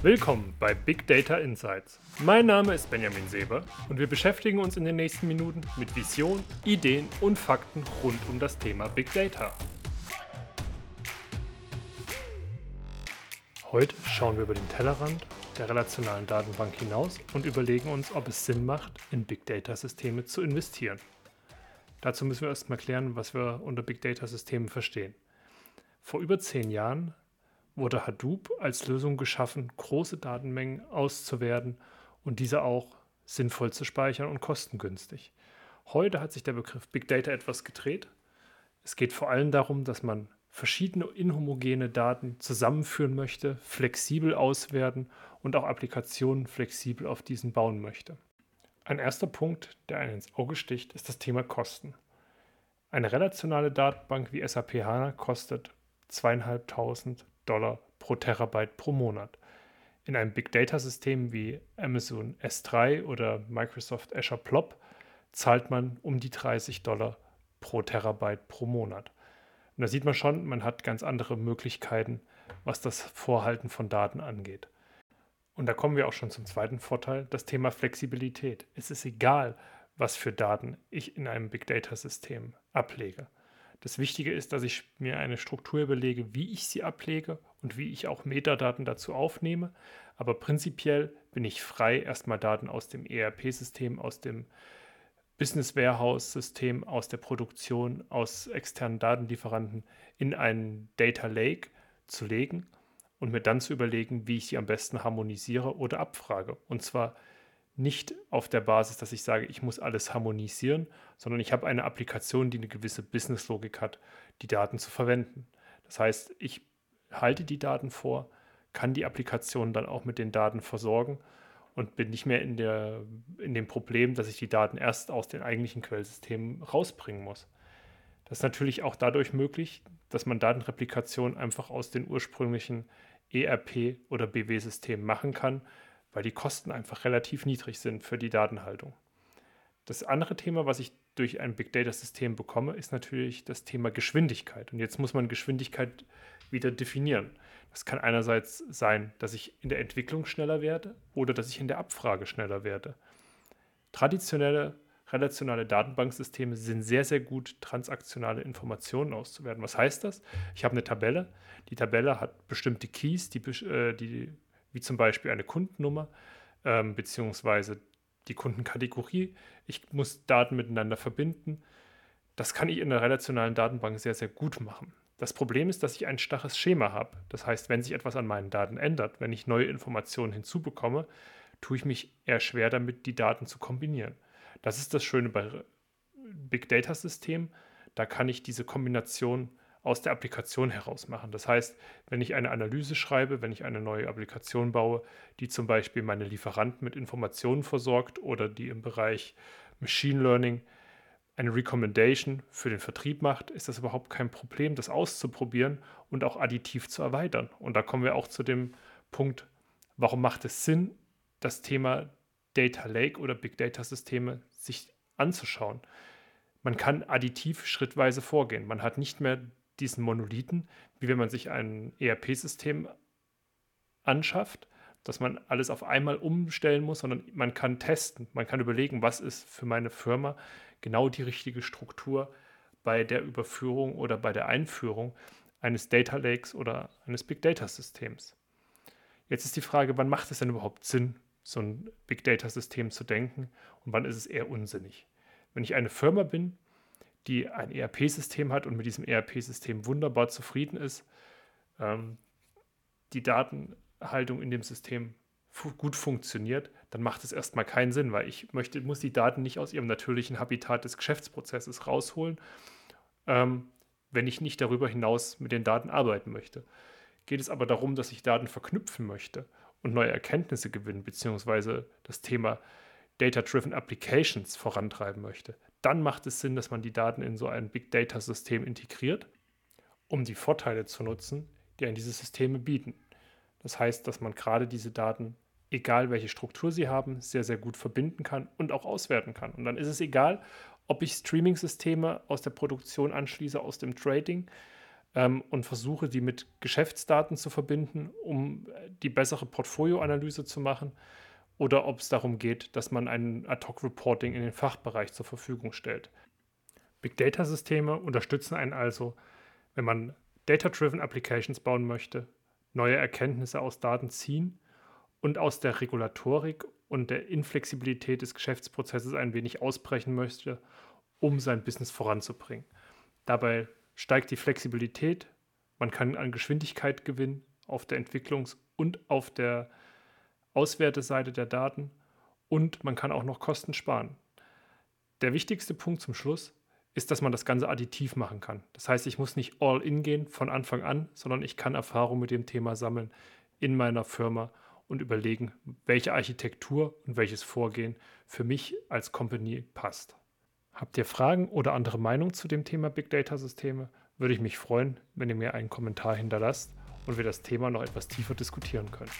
Willkommen bei Big Data Insights. Mein Name ist Benjamin Seber und wir beschäftigen uns in den nächsten Minuten mit Vision, Ideen und Fakten rund um das Thema Big Data. Heute schauen wir über den Tellerrand der relationalen Datenbank hinaus und überlegen uns, ob es Sinn macht, in Big Data-Systeme zu investieren. Dazu müssen wir erstmal klären, was wir unter Big Data-Systemen verstehen. Vor über zehn Jahren wurde Hadoop als Lösung geschaffen, große Datenmengen auszuwerten und diese auch sinnvoll zu speichern und kostengünstig. Heute hat sich der Begriff Big Data etwas gedreht. Es geht vor allem darum, dass man verschiedene inhomogene Daten zusammenführen möchte, flexibel auswerten und auch Applikationen flexibel auf diesen bauen möchte. Ein erster Punkt, der einen ins Auge sticht, ist das Thema Kosten. Eine relationale Datenbank wie SAP HANA kostet zweieinhalbtausend Dollar pro Terabyte pro Monat. In einem Big Data System wie Amazon S3 oder Microsoft Azure Plop zahlt man um die 30 Dollar pro Terabyte pro Monat. Und da sieht man schon, man hat ganz andere Möglichkeiten, was das Vorhalten von Daten angeht. Und da kommen wir auch schon zum zweiten Vorteil, das Thema Flexibilität. Es ist egal, was für Daten ich in einem Big Data System ablege. Das Wichtige ist, dass ich mir eine Struktur überlege, wie ich sie ablege und wie ich auch Metadaten dazu aufnehme. Aber prinzipiell bin ich frei, erstmal Daten aus dem ERP-System, aus dem Business Warehouse-System, aus der Produktion, aus externen Datenlieferanten in einen Data Lake zu legen und mir dann zu überlegen, wie ich sie am besten harmonisiere oder abfrage. Und zwar nicht auf der Basis, dass ich sage, ich muss alles harmonisieren, sondern ich habe eine Applikation, die eine gewisse Businesslogik hat, die Daten zu verwenden. Das heißt, ich halte die Daten vor, kann die Applikation dann auch mit den Daten versorgen und bin nicht mehr in, der, in dem Problem, dass ich die Daten erst aus den eigentlichen Quellsystemen rausbringen muss. Das ist natürlich auch dadurch möglich, dass man Datenreplikation einfach aus den ursprünglichen ERP- oder BW-Systemen machen kann, weil die Kosten einfach relativ niedrig sind für die Datenhaltung. Das andere Thema, was ich durch ein Big Data-System bekomme, ist natürlich das Thema Geschwindigkeit. Und jetzt muss man Geschwindigkeit wieder definieren. Das kann einerseits sein, dass ich in der Entwicklung schneller werde oder dass ich in der Abfrage schneller werde. Traditionelle relationale Datenbanksysteme sind sehr, sehr gut, transaktionale Informationen auszuwerten. Was heißt das? Ich habe eine Tabelle. Die Tabelle hat bestimmte Keys, die, äh, die wie zum Beispiel eine Kundennummer ähm, beziehungsweise die Kundenkategorie. Ich muss Daten miteinander verbinden. Das kann ich in der relationalen Datenbank sehr, sehr gut machen. Das Problem ist, dass ich ein starres Schema habe. Das heißt, wenn sich etwas an meinen Daten ändert, wenn ich neue Informationen hinzubekomme, tue ich mich eher schwer damit, die Daten zu kombinieren. Das ist das Schöne bei Big Data Systemen. Da kann ich diese Kombination aus der Applikation heraus machen. Das heißt, wenn ich eine Analyse schreibe, wenn ich eine neue Applikation baue, die zum Beispiel meine Lieferanten mit Informationen versorgt oder die im Bereich Machine Learning eine Recommendation für den Vertrieb macht, ist das überhaupt kein Problem, das auszuprobieren und auch additiv zu erweitern. Und da kommen wir auch zu dem Punkt, warum macht es Sinn, das Thema Data Lake oder Big Data Systeme sich anzuschauen. Man kann additiv schrittweise vorgehen. Man hat nicht mehr diesen Monolithen, wie wenn man sich ein ERP-System anschafft, dass man alles auf einmal umstellen muss, sondern man kann testen, man kann überlegen, was ist für meine Firma genau die richtige Struktur bei der Überführung oder bei der Einführung eines Data Lakes oder eines Big Data Systems. Jetzt ist die Frage, wann macht es denn überhaupt Sinn, so ein Big Data System zu denken und wann ist es eher unsinnig? Wenn ich eine Firma bin, die ein ERP-System hat und mit diesem ERP-System wunderbar zufrieden ist, ähm, die Datenhaltung in dem System gut funktioniert, dann macht es erstmal keinen Sinn, weil ich möchte, muss die Daten nicht aus ihrem natürlichen Habitat des Geschäftsprozesses rausholen, ähm, wenn ich nicht darüber hinaus mit den Daten arbeiten möchte. Geht es aber darum, dass ich Daten verknüpfen möchte und neue Erkenntnisse gewinnen, beziehungsweise das Thema Data-Driven Applications vorantreiben möchte, dann macht es Sinn, dass man die Daten in so ein Big Data-System integriert, um die Vorteile zu nutzen, die an diese Systeme bieten. Das heißt, dass man gerade diese Daten, egal welche Struktur sie haben, sehr, sehr gut verbinden kann und auch auswerten kann. Und dann ist es egal, ob ich Streaming-Systeme aus der Produktion anschließe, aus dem Trading, ähm, und versuche, die mit Geschäftsdaten zu verbinden, um die bessere Portfolioanalyse zu machen. Oder ob es darum geht, dass man ein Ad-Hoc-Reporting in den Fachbereich zur Verfügung stellt. Big Data-Systeme unterstützen einen also, wenn man Data-Driven Applications bauen möchte, neue Erkenntnisse aus Daten ziehen und aus der Regulatorik und der Inflexibilität des Geschäftsprozesses ein wenig ausbrechen möchte, um sein Business voranzubringen. Dabei steigt die Flexibilität, man kann an Geschwindigkeit gewinnen auf der Entwicklungs- und auf der Auswerteseite der Daten und man kann auch noch Kosten sparen. Der wichtigste Punkt zum Schluss ist, dass man das Ganze additiv machen kann. Das heißt, ich muss nicht all in gehen von Anfang an, sondern ich kann Erfahrung mit dem Thema sammeln in meiner Firma und überlegen, welche Architektur und welches Vorgehen für mich als Company passt. Habt ihr Fragen oder andere Meinungen zu dem Thema Big Data Systeme? Würde ich mich freuen, wenn ihr mir einen Kommentar hinterlasst und wir das Thema noch etwas tiefer diskutieren können.